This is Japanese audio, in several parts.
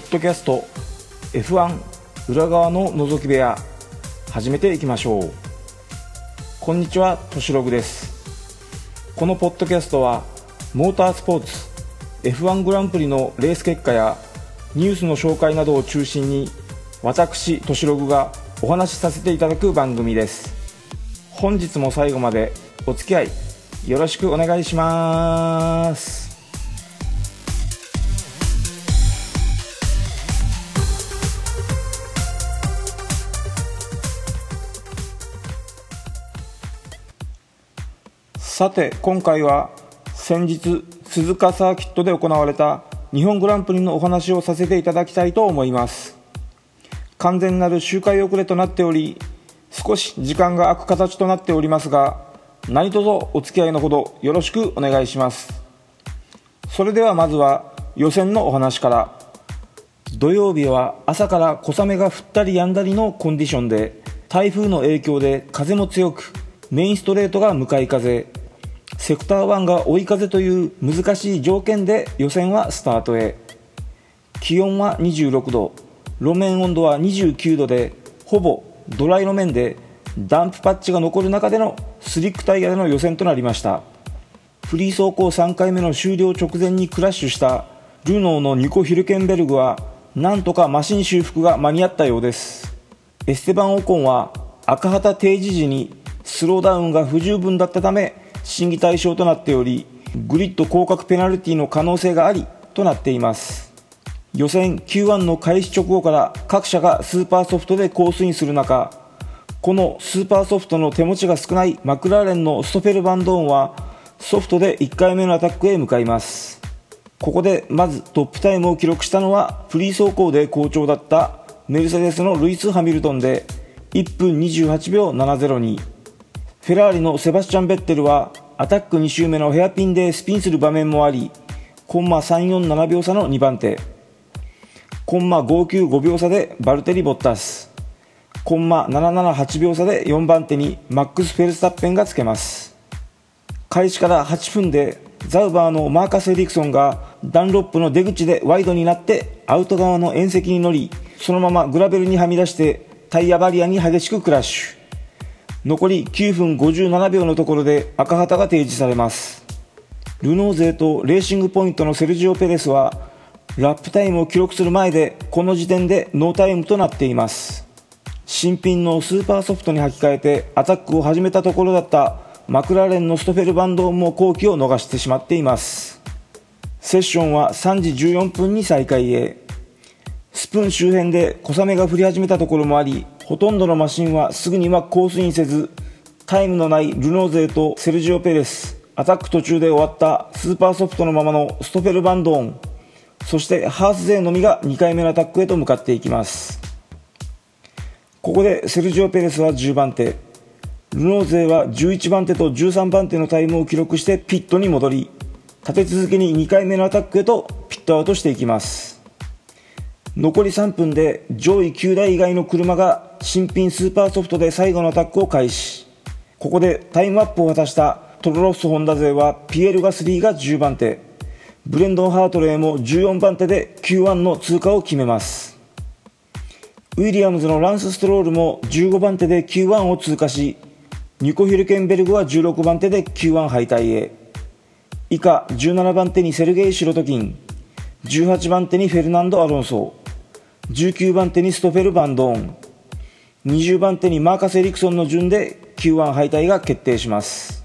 ポッドキャスト F1 裏側の覗き部屋始めていきましょう。こんにちはとしログです。このポッドキャストはモータースポーツ F1 グランプリのレース結果やニュースの紹介などを中心に私としログがお話しさせていただく番組です。本日も最後までお付き合いよろしくお願いします。さて今回は先日鈴鹿サーキットで行われた日本グランプリのお話をさせていただきたいと思います。完全なる周回遅れとなっており少し時間が空く形となっておりますが何卒お付き合いのほどよろしくお願いします。それではまずは予選のお話から。土曜日は朝から小雨が降ったりやんだりのコンディションで台風の影響で風も強くメインストレートが向かい風。セクター1が追い風という難しい条件で予選はスタートへ。気温は26度。路面温度は29度でほぼドライ路面でダンプパッチが残る中でのスリックタイヤでの予選となりました。フリー走行3回目の終了直前にクラッシュしたルノーのニコ・ヒルケンベルグはなんとかマシン修復が間に合ったようです。エステバン・オコンは赤旗提示時にスローダウンが不十分だったため審議対象となっておりグリッド降格ペナルティの可能性がありとなっています。予選 Q1 の開始直後から各車がスーパーソフトでコースインする中このスーパーソフトの手持ちが少ないマクラーレンのストフェルバンドーンはソフトで1回目のアタックへ向かいます。ここでまずトップタイムを記録したのはフリー走行で好調だったメルセデスのルイス・ハミルトンで1分28秒702フェラーリのセバスチャン・ベッテルはアタック2周目のヘアピンでスピンする場面もありコンマ347秒差の2番手。コンマ595秒差でバルテリ・ボッタス。コンマ778秒差で4番手にマックス・フェルスタッペンがつけます。開始から8分でザウバーのマーカス・エリクソンがダンロップの出口でワイドになってアウト側の縁石に乗りそのままグラベルにはみ出してタイヤバリアに激しくクラッシュ。残り9分57秒のところで赤旗が提示されます。ルノー勢とレーシングポイントのセルジオ・ペレスはラップタイムを記録する前でこの時点でノータイムとなっています。新品のスーパーソフトに履き替えてアタックを始めたところだったマクラーレンのストフェルバンドも後期を逃してしまっています。セッションは3時14分に再開へ。スプーン周辺で小雨が降り始めたところもありほとんどのマシンはすぐにはコースインせずタイムのないルノー勢とセルジオ・ペレス。アタック途中で終わったスーパーソフトのままのストフェル・バンドーン。そしてハース勢のみが2回目のアタックへと向かっていきます。ここでセルジオ・ペレスは10番手。ルノー勢は11番手と13番手のタイムを記録してピットに戻り立て続けに2回目のアタックへとピットアウトしていきます。残り3分で上位9台以外の車が新品スーパーソフトで最後のアタックを開始。ここでタイムアップを果たしたトロロッソホンダ勢はピエール・ガスリーが10番手。ブレンドン・ハートレーも14番手で Q1 の通過を決めます。ウィリアムズのランス・ストロールも15番手で Q1 を通過しニコ・ヒルケンベルグは16番手で Q1 敗退へ。以下17番手にセルゲイ・シロトキン18番手にフェルナンド・アロンソ19番手にストフェル・バンドーン20番手にマーカス・エリクソンの順で Q1 敗退が決定します。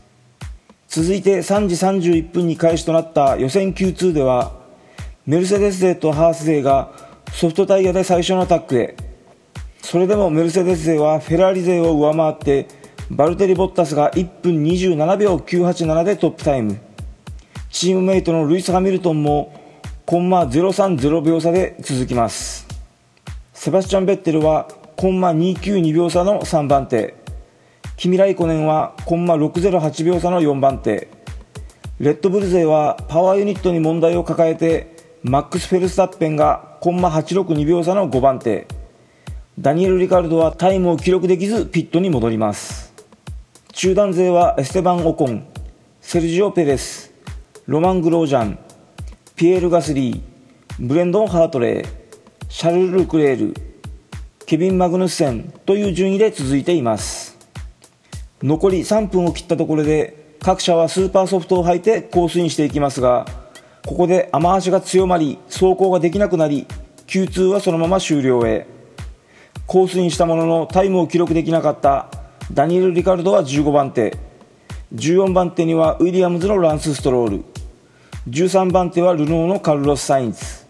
続いて3時31分に開始となった予選 Q2 ではメルセデス勢とハース勢がソフトタイヤで最初のタックへ。それでもメルセデス勢はフェラーリ勢を上回ってバルテリ・ボッタスが1分27秒987でトップタイム。チームメイトのルイス・ハミルトンもコンマ030秒差で続きます。セバスチャン・ベッテルはコンマ292秒差の3番手。キミライコネンはコンマ608秒差の4番手。レッドブル勢はパワーユニットに問題を抱えてマックス・フェルスタッペンがコンマ862秒差の5番手。ダニエル・リカルドはタイムを記録できずピットに戻ります。中団勢はエステバン・オコンセルジオ・ペレスロマン・グロージャンピエール・ガスリーブレンドン・ハートレーシャルル・ルクレールケビン・マグヌッセンという順位で続いています。残り3分を切ったところで各社はスーパーソフトを履いてコースインしていきますがここで雨足が強まり走行ができなくなり Q2 はそのまま終了へ。コースインしたもののタイムを記録できなかったダニエル・リカルドは15番手。14番手にはウィリアムズのランス・ストロール。13番手はルノーのカルロス・サインズ。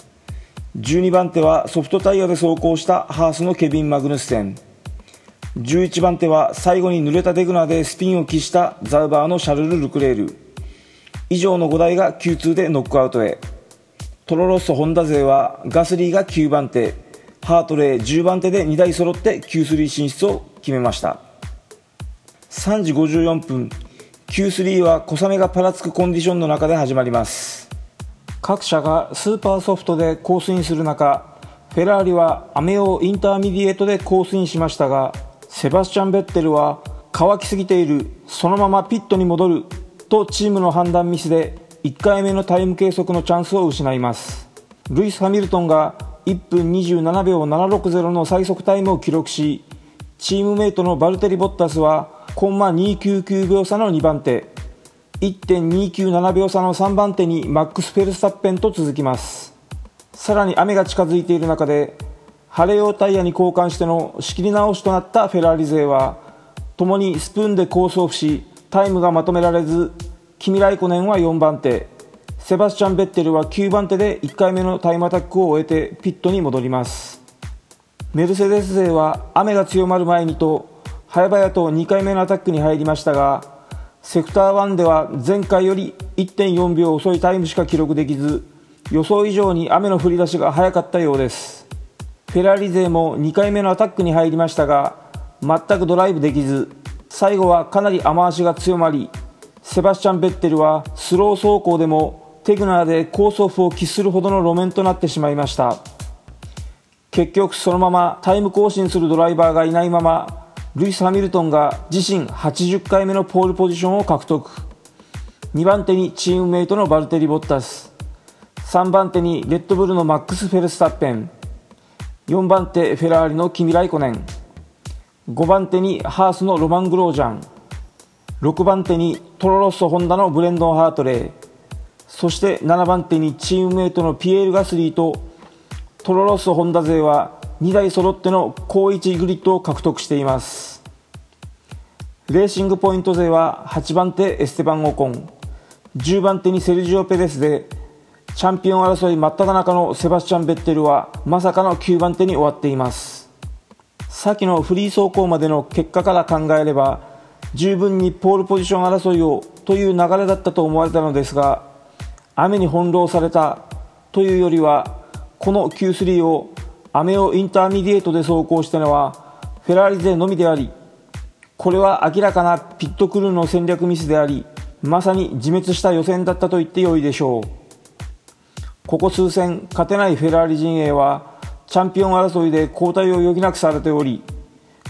12番手はソフトタイヤで走行したハースのケビン・マグヌステン。11番手は最後に濡れたデグナーでスピンを期したザウバーのシャルル・ルクレール。以上の5台が Q2 でノックアウトへ。トロロッソホンダ勢はガスリーが9番手。ハートレー10番手で2台揃って Q3 進出を決めました。3時54分。Q3 は小雨がパラつくコンディションの中で始まります。各社がスーパーソフトでコースインする中フェラーリは雨用インターミディエートでコースインしましたがセバスチャン・ベッテルは乾きすぎているそのままピットに戻るとチームの判断ミスで1回目のタイム計測のチャンスを失います。ルイス・ハミルトンが1分27秒760の最速タイムを記録しチームメイトのバルテリ・ボッタスはコンマ299秒差の2番手。1.297秒差の3番手にマックス・フェルスタッペンと続きます。さらに雨が近づいている中で晴れ用タイヤに交換しての仕切り直しとなったフェラーリ勢は共にスプーンでコースオフしタイムがまとめられずキミ・ライコネンは4番手セバスチャン・ベッテルは9番手で1回目のタイムアタックを終えてピットに戻ります。メルセデス勢は雨が強まる前にと早々と2回目のアタックに入りましたがセクター1では前回より1.4秒遅いタイムしか記録できず予想以上に雨の降り出しが早かったようです。フェラーリ勢も2回目のアタックに入りましたが全くドライブできず最後はかなり雨足が強まりセバスチャン・ベッテルはスロー走行でもテグナーでコースオフを喫するほどの路面となってしまいました。結局そのままタイム更新するドライバーがいないままルイス・ハミルトンが自身80回目のポールポジションを獲得。2番手にチームメイトのバルテリ・ボッタス。3番手にレッドブルのマックス・フェルスタッペン。4番手フェラーリのキミ・ライコネン。5番手にハースのロマン・グロージャン。6番手にトロロッソ・ホンダのブレンドン・ハートレーそして7番手にチームメイトのピエール・ガスリーとトロロッソ・ホンダ勢は2台揃っての高位置グリッドを獲得しています。レーシングポイント勢は8番手エステバン・オコン。10番手にセルジオ・ペレスでチャンピオン争い真っ只中のセバスチャン・ベッテルはまさかの9番手に終わっています。先のフリー走行までの結果から考えれば十分にポールポジション争いをという流れだったと思われたのですが雨に翻弄されたというよりはこの Q3 を雨をインターミディエートで走行したのはフェラーリ勢のみでありこれは明らかなピットクルーの戦略ミスでありまさに自滅した予選だったと言ってよいでしょう。ここ数戦勝てないフェラーリ陣営はチャンピオン争いで交代を余儀なくされており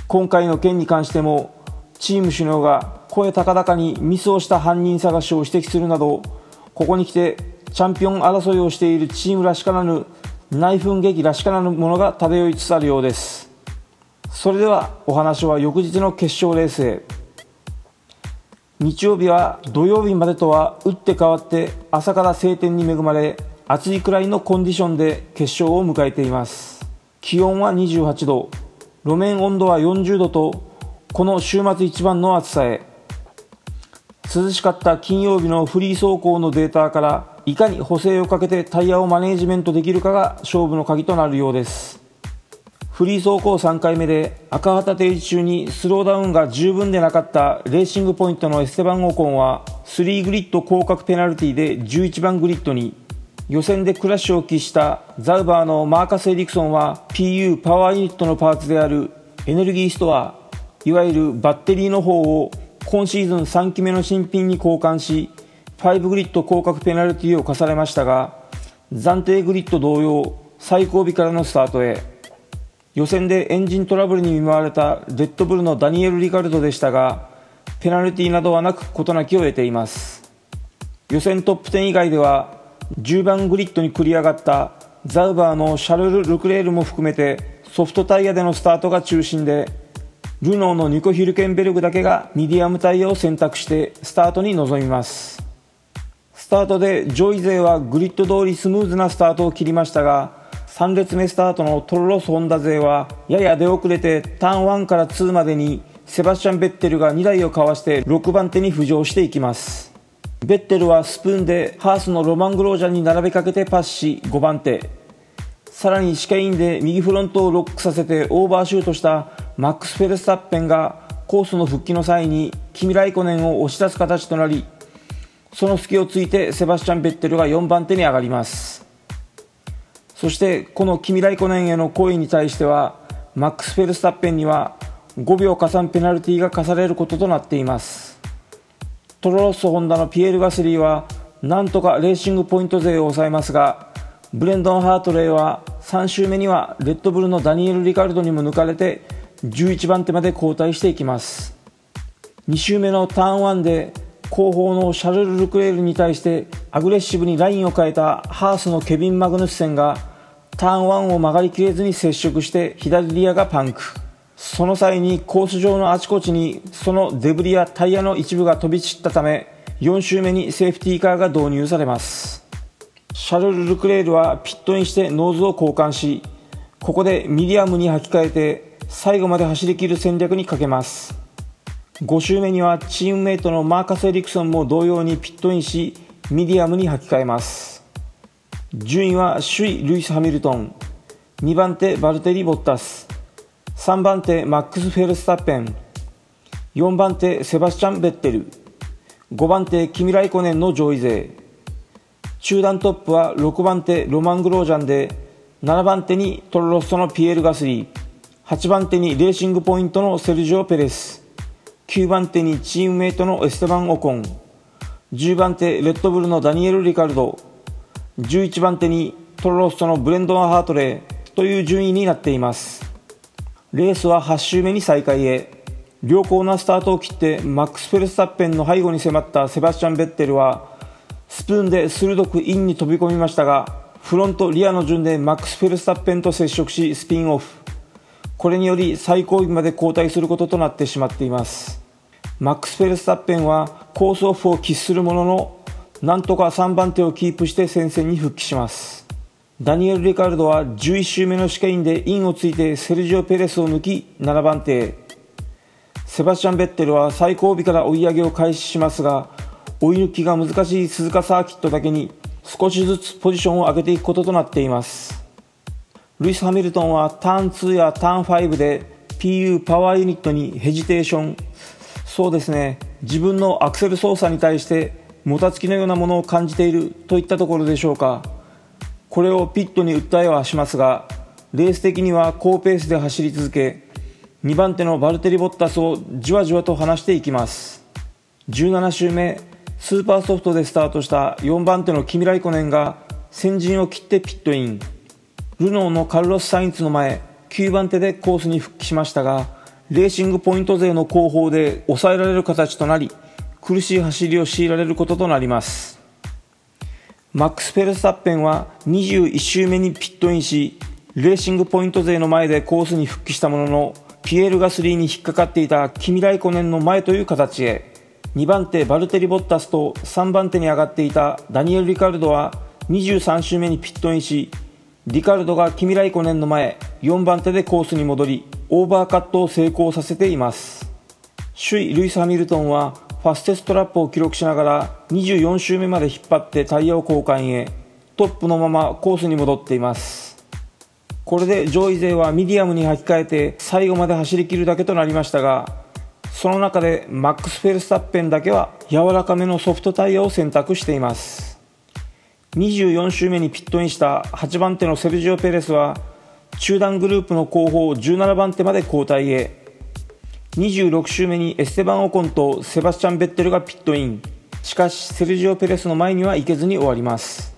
今回の件に関してもチーム首脳が声高々にミスをした犯人探しを指摘するなどここに来てチャンピオン争いをしているチームらしからぬ内紛劇らしからぬものが漂いつつあるようです。それではお話は翌日の決勝レースへ。日曜日は土曜日までとは打って変わって朝から晴天に恵まれ暑いくらいのコンディションで決勝を迎えています。気温は28度。路面温度は40度とこの週末一番の暑さへ。涼しかった金曜日のフリー走行のデータからいかに補正をかけてタイヤをマネージメントできるかが勝負の鍵となるようです。フリー走行3回目で赤旗停止中にスローダウンが十分でなかったレーシングポイントのエステバン・オコンは3グリッド降格ペナルティで11番グリッドに予選でクラッシュを喫したザウバーのマーカス・エリクソンは PU パワーユニットのパーツであるエネルギーストアいわゆるバッテリーの方を今シーズン3期目の新品に交換し5グリッド降格ペナルティを課されましたが暫定グリッド同様最後尾からのスタートへ。予選でエンジントラブルに見舞われたレッドブルのダニエル・リカルドでしたがペナルティなどはなく事なきを得ています。予選トップ10以外では10番グリッドに繰り上がったザウバーのシャルル・ルクレールも含めてソフトタイヤでのスタートが中心でルノーのニコ・ヒルケンベルグだけがミディアムタイヤを選択してスタートに臨みます。スタートで上位勢はグリッド通りスムーズなスタートを切りましたが3列目スタートのトロロッソ・ホンダ勢はやや出遅れてターン1から2までにセバスチャン・ベッテルが2台をかわして6番手に浮上していきます。ベッテルはスプーンでハースのロマン・グロージャンに並べかけてパスし5番手。さらにシケインで右フロントをロックさせてオーバーシュートしたマックス・フェルスタッペンがコースの復帰の際にキミ・ライコネンを押し出す形となりその隙をついてセバスチャン・ベッテルが4番手に上がります。そしてこのキミ・ライコネンへの行為に対してはマックス・フェルスタッペンには5秒加算ペナルティが課されることとなっています。トロロッソホンダのピエール・ガスリーはなんとかレーシングポイント勢を抑えますがブレンドン・ハートレイは3周目にはレッドブルのダニエル・リカルドにも抜かれて11番手まで後退していきます。2周目のターン1で後方のシャルル・ルクレールに対してアグレッシブにラインを変えたハースのケビン・マグヌッセンがターン1を曲がりきれずに接触して左リアがパンク。その際にコース上のあちこちにそのデブリやタイヤの一部が飛び散ったため4周目にセーフティーカーが導入されます。シャルル・ルクレールはピットインしてノーズを交換しここでミディアムに履き替えて最後まで走り切る戦略にかけます。5周目にはチームメイトのマーカス・エリクソンも同様にピットインしミディアムに履き替えます。順位は首位ルイス・ハミルトン。2番手バルテリ・ボッタス。3番手マックス・フェルスタッペン。4番手セバスチャン・ベッテル。5番手キミライコネンの上位勢。中団トップは6番手ロマン・グロージャンで。7番手にトロロッソのピエール・ガスリー。8番手にレーシングポイントのセルジオ・ペレス。9番手にチームメイトのエステバン・オコン。10番手レッドブルのダニエル・リカルド。11番手にトロロッソのブレンドン・ハートレーという順位になっています。レースは8周目に再開へ。良好なスタートを切ってマックス・フェルスタッペンの背後に迫ったセバスチャン・ベッテルはスプーンで鋭くインに飛び込みましたがフロントリアの順でマックス・フェルスタッペンと接触しスピンオフ。これにより最後尾まで後退することとなってしまっています。マックス・フェルスタッペンはコースオフを喫するもののなんとか3番手をキープして戦線に復帰します。ダニエル・リカルドは11周目のシケインでインをついてセルジオ・ペレスを抜き7番手。セバスチャン・ベッテルは最後尾から追い上げを開始しますが追い抜きが難しい鈴鹿サーキットだけに少しずつポジションを上げていくこととなっています。ルイス・ハミルトンはターン2やターン5で PU パワーユニットにヘジテーション。そうですね。自分のアクセル操作に対してもたつきのようなものを感じているといったところでしょうか。これをピットに訴えはしますがレース的には高ペースで走り続け2番手のバルテリ・ボッタスをじわじわと離していきます。17周目スーパーソフトでスタートした4番手のキミライコネンが先陣を切ってピットイン。ルノーのカルロス・サインツの前9番手でコースに復帰しましたがレーシングポイント勢の後方で抑えられる形となり苦しい走りを強いられることとなります。マックス・フェルスタッペンは21周目にピットインしレーシングポイント勢の前でコースに復帰したもののピエール・ガスリーに引っかかっていたキミライコネンの前という形へ2番手バルテリ・ボッタスと3番手に上がっていたダニエル・リカルドは23周目にピットインしリカルドがキミライコネンの前4番手でコースに戻りオーバーカットを成功させています。首位ルイス・ハミルトンはファステストラップを記録しながら24周目まで引っ張ってタイヤを交換へトップのままコースに戻っています。これで上位勢はミディアムに履き替えて最後まで走り切るだけとなりましたがその中でマックス・フェルスタッペンだけは柔らかめのソフトタイヤを選択しています。24周目にピットインした8番手のセルジオ・ペレスは中団グループの後方17番手まで後退へ。26周目にエステバン・オコンとセバスチャン・ベッテルがピットイン。しかしセルジオ・ペレスの前には行けずに終わります。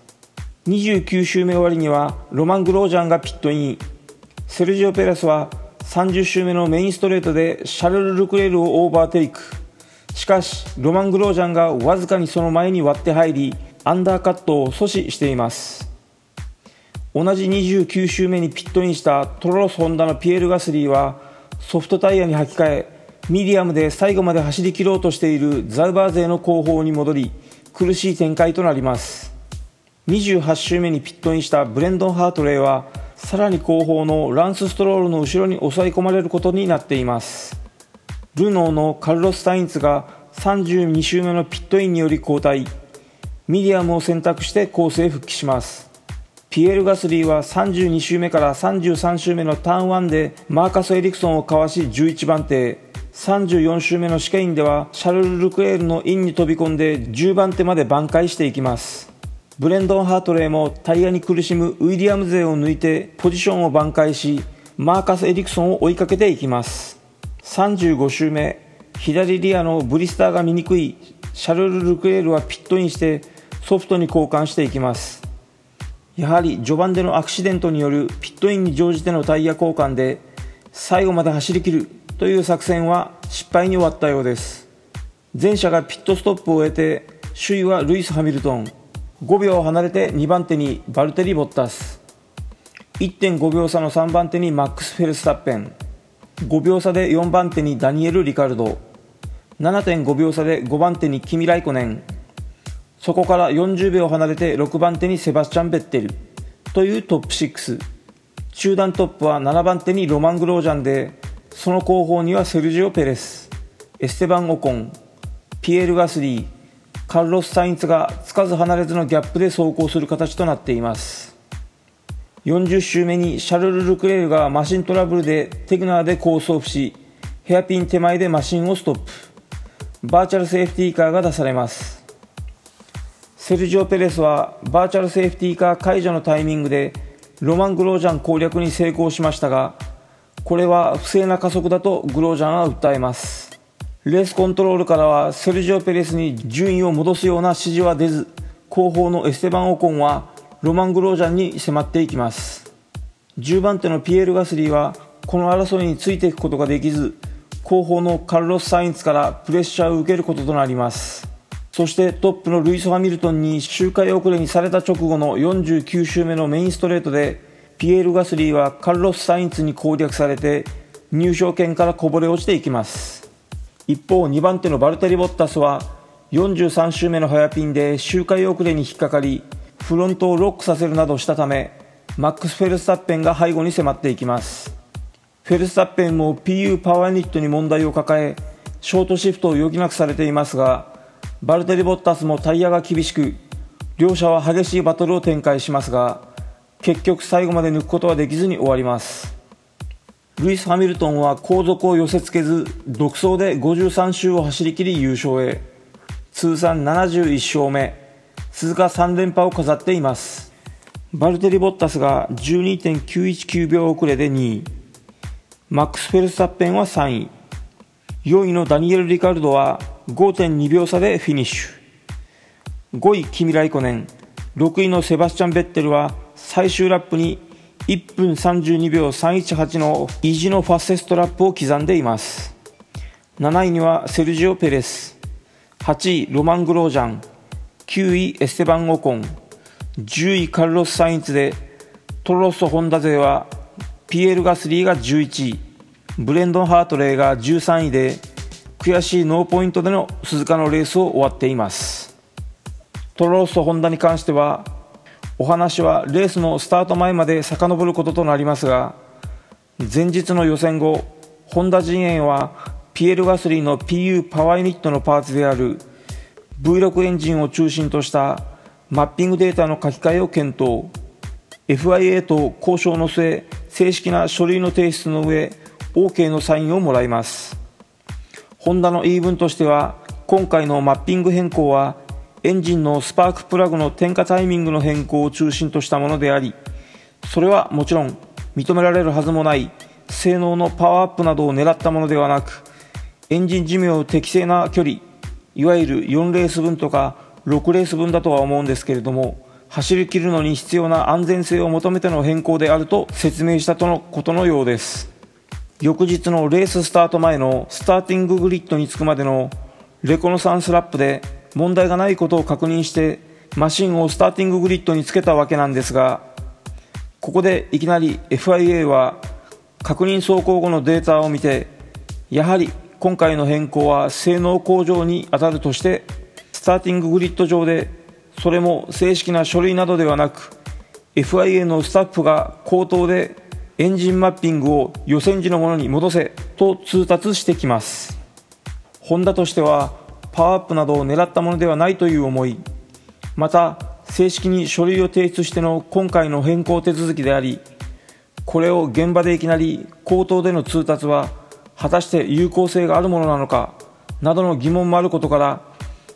29周目終わりにはロマン・グロージャンがピットイン。セルジオ・ペレスは30周目のメインストレートでシャルル・ルクレールをオーバーテイク。しかしロマン・グロージャンがわずかにその前に割って入りアンダーカットを阻止しています。同じ29周目にピットインしたトロロッソホンダのピエール・ガスリーはソフトタイヤに履き替えミディアムで最後まで走り切ろうとしているザウバー勢の後方に戻り苦しい展開となります。28周目にピットインしたブレンドン・ハートレイはさらに後方のランス・ストロールの後ろに抑え込まれることになっています。ルノーのカルロス・サインツが32周目のピットインにより交代。ミディアムを選択してコースへ復帰します。ピエール・ガスリーは32周目から33周目のターン1でマーカス・エリクソンをかわし11番手。34周目のシケインではシャルル・ルクレールのインに飛び込んで10番手まで挽回していきます。ブレンドン・ハートレイもタイヤに苦しむウィリアムズ勢を抜いてポジションを挽回しマーカス・エリクソンを追いかけていきます。35周目左リアのブリスターが見にくいシャルル・ルクレールはピットインしてソフトに交換していきます。やはり序盤でのアクシデントによるピットインに乗じてのタイヤ交換で最後まで走り切るという作戦は失敗に終わったようです。前者がピットストップを終えて首位はルイス・ハミルトン。5秒離れて2番手にバルテリ・ボッタス1.5秒差の3番手にマックス・フェルスタッペン5秒差で4番手にダニエル・リカルド7.5秒差で5番手にキミ・ライコネンそこから40秒離れて6番手にセバスチャン・ベッテル。というトップ6中段トップは7番手にロマン・グロージャンでその後方にはセルジオ・ペレス。エステバン・オコン。ピエール・ガスリー。カルロス・サインツがつかず離れずのギャップで走行する形となっています。40周目にシャルル・ルクレールがマシントラブルでテグナーでコースオフしヘアピン手前でマシンをストップ。バーチャルセーフティーカーが出されます。セルジオ・ペレスはバーチャルセーフティーカー解除のタイミングでロマン・グロージャン攻略に成功しましたがこれは不正な加速だとグロージャンは訴えます。レースコントロールからはセルジオ・ペレスに順位を戻すような指示は出ず後方のエステバン・オコンはロマン・グロージャンに迫っていきます。10番手のピエール・ガスリーはこの争いについていくことができず後方のカルロス・サインツからプレッシャーを受けることとなります。そしてトップのルイス・ハミルトンに周回遅れにされた直後の49周目のメインストレートでピエール・ガスリーはカルロス・サインツに攻略されて入賞圏からこぼれ落ちていきます。一方2番手のバルテリ・ボッタスは43周目の早ピンで周回遅れに引っかかりフロントをロックさせるなどしたためマックス・フェルスタッペンが背後に迫っていきます。フェルスタッペンも PU パワーユニットに問題を抱えショートシフトを余儀なくされていますがバルテリ・ボッタスもタイヤが厳しく両者は激しいバトルを展開しますが結局最後まで抜くことはできずに終わります。ルイス・ハミルトンは後続を寄せ付けず独走で53周を走り切り優勝へ。通算71勝目。鈴鹿3連覇を飾っています。バルテリ・ボッタスが12.919秒遅れで2位。マックス・フェルスタッペンは3位。4位のダニエル・リカルドは5.2秒差でフィニッシュ。5位キミ・ライコネン6位のセバスチャン・ベッテルは最終ラップに1分32秒318の意地のファステストラップを刻んでいます。7位にはセルジオ・ペレス。8位ロマン・グロージャン。9位エステバン・オコン。10位カルロス・サインツでトロロッソ・ホンダ勢はピエール・ガスリーが11位ブレンドン・ハートレイが13位で悔しいノーポイントでの鈴鹿のレースを終わっています。トロロッソ・ホンダに関してはお話はレースのスタート前まで遡ることとなりますが前日の予選後ホンダ陣営はピエール・ガスリーの PU パワーユニットのパーツである V6 エンジンを中心としたマッピングデータの書き換えを検討。FIA と交渉の末正式な書類の提出の上 OK のサインをもらいます。ホンダの言い分としては今回のマッピング変更はエンジンのスパークプラグの点火タイミングの変更を中心としたものでありそれはもちろん認められるはずもない性能のパワーアップなどを狙ったものではなくエンジン寿命適正な距離いわゆる4レース分とか6レース分だとは思うんですけれども走り切るのに必要な安全性を求めての変更であると説明したとのことのようです。翌日のレーススタート前のスターティンググリッドに着くまでのレコノサンスラップで問題がないことを確認してマシンをスターティンググリッドにつけたわけなんですがここでいきなり FIA は確認走行後のデータを見てやはり今回の変更は性能向上に当たるとしてスターティンググリッド上でそれも正式な書類などではなく FIA のスタッフが口頭でエンジンマッピングを予選時のものに戻せと通達してきます。ホンダとしてはパワーアップなどを狙ったものではないという思い。また正式に書類を提出しての今回の変更手続きでありこれを現場でいきなり口頭での通達は果たして有効性があるものなのかなどの疑問もあることから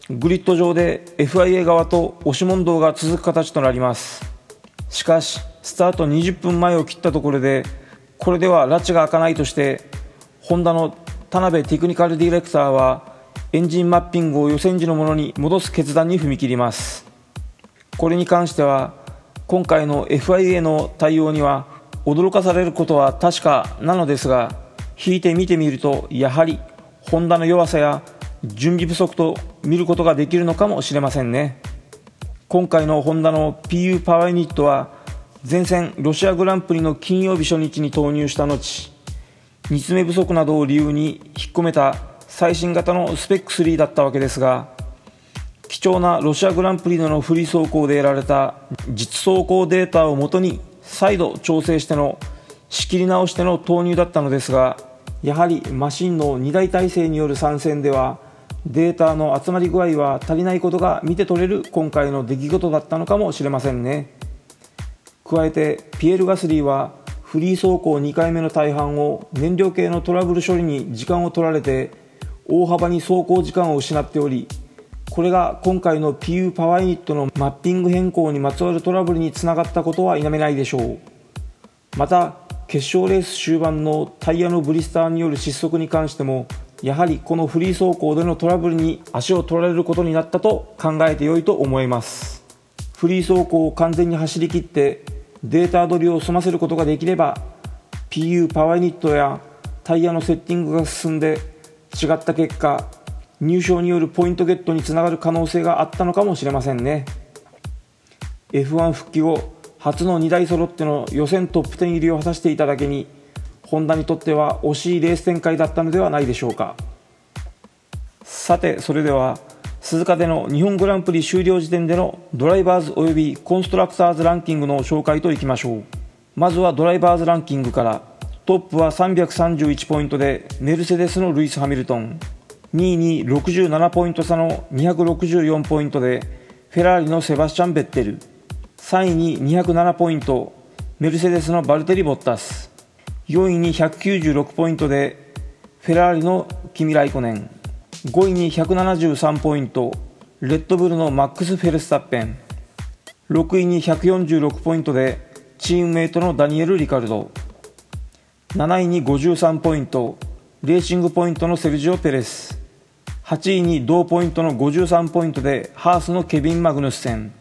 グリッド上で FIA 側と押し問答が続く形となります。しかしスタート20分前を切ったところでこれでは拉致が開かないとしてホンダの田辺テクニカルディレクターはエンジンマッピングを予選時のものに戻す決断に踏み切ります。これに関しては今回の FIA の対応には驚かされることは確かなのですが引いて見てみるとやはりホンダの弱さや準備不足と見ることができるのかもしれませんね。今回のホンダの PU パワーユニットは前線ロシアグランプリの金曜日初日に投入した後煮詰め不足などを理由に引っ込めた最新型のスペック3だったわけですが貴重なロシアグランプリでのフリー走行で得られた実走行データをもとに再度調整しての仕切り直しての投入だったのですがやはりマシンの2台体制による参戦ではデータの集まり具合は足りないことが見て取れる今回の出来事だったのかもしれませんね。加えてピエール・ガスリーはフリー走行2回目の大半を燃料系のトラブル処理に時間を取られて大幅に走行時間を失っておりこれが今回の PU パワーユニットのマッピング変更にまつわるトラブルにつながったことは否めないでしょう。また決勝レース終盤のタイヤのブリスターによる失速に関してもやはりこのフリー走行でのトラブルに足を取られることになったと考えてよいと思います。フリー走行を完全に走り切ってデータ取りを済ませることができれば PU パワーユニットやタイヤのセッティングが進んで違った結果入賞によるポイントゲットにつながる可能性があったのかもしれませんね。F1 復帰後初の2台揃っての予選トップ10入りを果たしていただけにホンダにとっては惜しいレース展開だったのではないでしょうか。さてそれでは鈴鹿での日本グランプリ終了時点でのドライバーズおよびコンストラクターズランキングの紹介といきましょう。まずはドライバーズランキングからトップは331ポイントでメルセデスのルイス・ハミルトン。2位に67ポイント差の264ポイントでフェラーリのセバスチャン・ベッテル。3位に207ポイントメルセデスのバルテリ・ボッタス。4位に196ポイントでフェラーリのキミ・ライコネン。5位に173ポイントレッドブルのマックス・フェルスタッペン。6位に146ポイントでチームメイトのダニエル・リカルド。7位に53ポイントレーシングポイントのセルジオ・ペレス。8位に同ポイントの53ポイントでハースのケビン・マグヌッセン。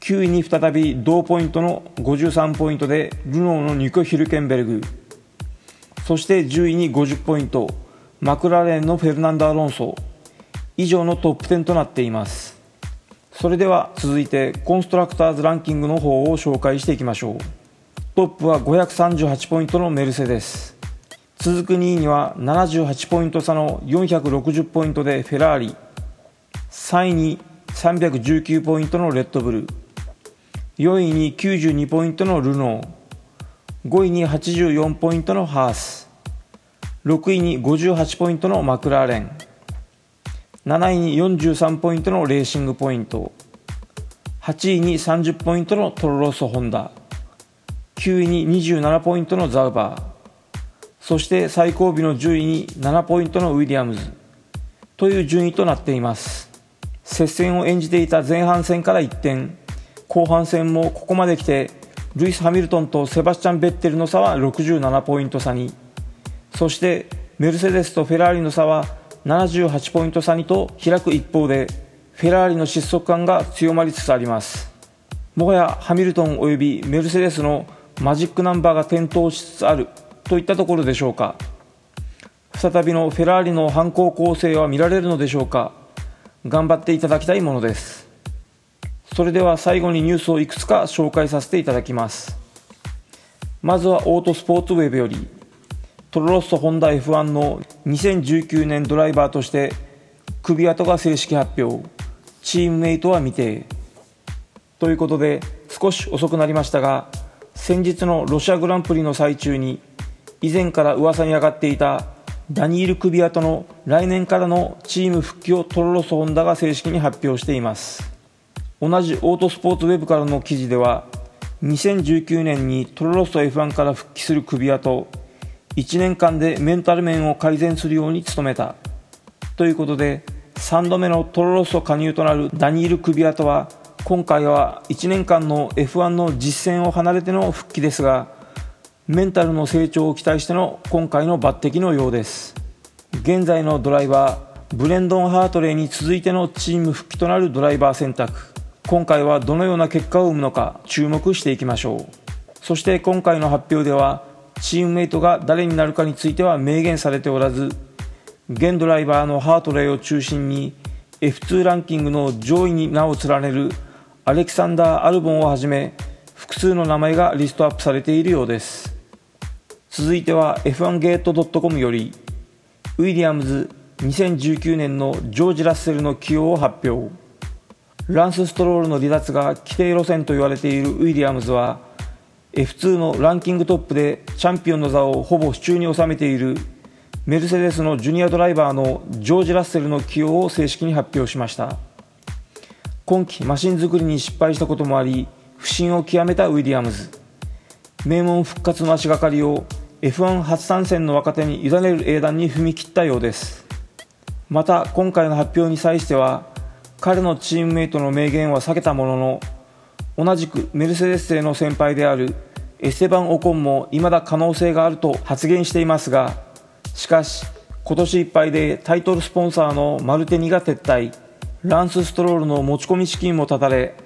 9位に再び同ポイントの53ポイントでルノーのニコ・ヒルケンベルグ。そして10位に50ポイントマクラーレンのフェルナンド・アロンソ。以上のトップ10となっています。それでは続いてコンストラクターズランキングの方を紹介していきましょう。トップは538ポイントのメルセデス。続く2位には78ポイント差の460ポイントでフェラーリ。3位に319ポイントのレッドブル。4位に92ポイントのルノー。5位に84ポイントのハース。6位に58ポイントのマクラーレン。7位に43ポイントのレーシングポイント。8位に30ポイントのトロロソホンダ。9位に27ポイントのザウバー。そして最後尾の10位に7ポイントのウィリアムズ。という順位となっています。接戦を演じていた前半戦から一転後半戦もここまで来てルイス・ハミルトンとセバスチャン・ベッテルの差は67ポイント差に。そしてメルセデスとフェラーリの差は78ポイント差にと開く一方でフェラーリの失速感が強まりつつあります。もはやハミルトンおよびメルセデスのマジックナンバーが点灯しつつあるといったところでしょうか。再びのフェラーリの反抗構成は見られるのでしょうか。頑張っていただきたいものです。それでは最後にニュースをいくつか紹介させていただきます。まずはオートスポーツウェブよりトロロッソホンダ F1 の2019年ドライバーとして首跡が正式発表。チームメイトは未定。ということで少し遅くなりましたが先日のロシアグランプリの最中に以前から噂に上がっていたダニール・クビアトの来年からのチーム復帰をトロロソホンダが正式に発表しています。同じオートスポーツウェブからの記事では2019年にトロロッソ F1 から復帰するクビアと1年間でメンタル面を改善するように努めた。ということで3度目のトロロッソ加入となるダニール・クビアトは今回は1年間の F1 の実戦を離れての復帰ですがメンタルの成長を期待しての今回の抜擢のようです。現在のドライバーブレンドン・ハートレーに続いてのチーム復帰となるドライバー選択。今回はどのような結果を生むのか注目していきましょう。そして今回の発表ではチームメイトが誰になるかについては明言されておらず現ドライバーのハートレーを中心に F2 ランキングの上位に名を連ねるアレキサンダー・アルボンをはじめ複数の名前がリストアップされているようです。続いては F1 ゲート .com よりウィリアムズ2019年のジョージ・ラッセルの起用を発表。ランス・ストロールの離脱が規定路線と言われているウィリアムズは F2 のランキングトップでチャンピオンの座をほぼ手中に収めているメルセデスのジュニアドライバーのジョージ・ラッセルの起用を正式に発表しました。今季マシン作りに失敗したこともあり不振を極めたウィリアムズ。名門復活の足がかりを F1 初参戦の若手に委ねる英断に踏み切ったようです。また今回の発表に際しては彼のチームメイトの明言は避けたものの同じくメルセデス製の先輩であるエステバン・オコンも未だ可能性があると発言していますがしかし今年いっぱいでタイトルスポンサーのマルテニが撤退。ランス・ストロールの持ち込み資金も断たれ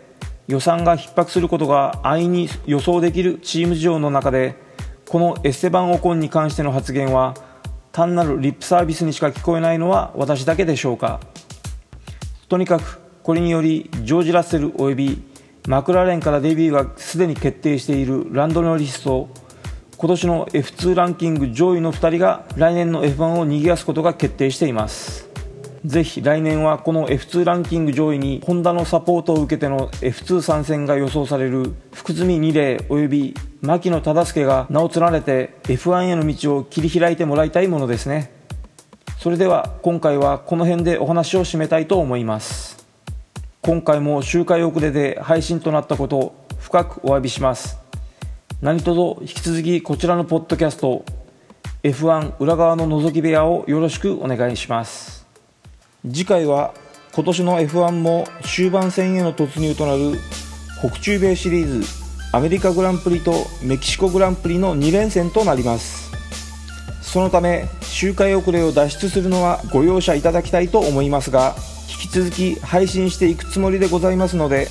予算が逼迫することが安易に予想できるチーム事情の中でこのエステバン・オコンに関しての発言は単なるリップサービスにしか聞こえないのは私だけでしょうか。とにかくこれによりジョージ・ラッセルおよびマクラーレンからデビューがすでに決定しているランドノリスと今年の F2 ランキング上位の2人が来年の F1 を賑わすことが決定しています。ぜひ来年はこの F2 ランキング上位にホンダのサポートを受けての F2 参戦が予想される福住二礼および牧野忠介が名を連ねて F1 への道を切り開いてもらいたいものですね。それでは今回はこの辺でお話を締めたいと思います。今回も周回遅れで配信となったこと深くお詫びします。何卒引き続きこちらのポッドキャスト F1 裏側の覗き部屋をよろしくお願いします。次回は今年の F1 も終盤戦への突入となる北中米シリーズアメリカグランプリとメキシコグランプリの2連戦となります。そのため周回遅れを脱出するのはご容赦いただきたいと思いますがき続き配信していくつもりでございますので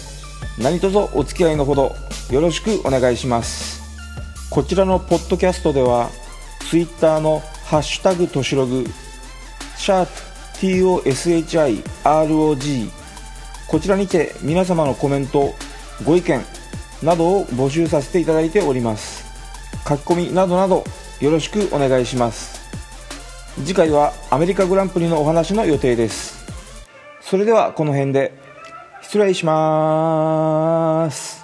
何卒お付き合いのほどよろしくお願いします。こちらのポッドキャストでは Twitter の「ハッシュタグとしログ」シャープ TOSHIROG こちらにて皆様のコメントご意見などを募集させていただいております。書き込みなどなどよろしくお願いします。次回はアメリカグランプリのお話の予定です。それではこの辺で失礼します。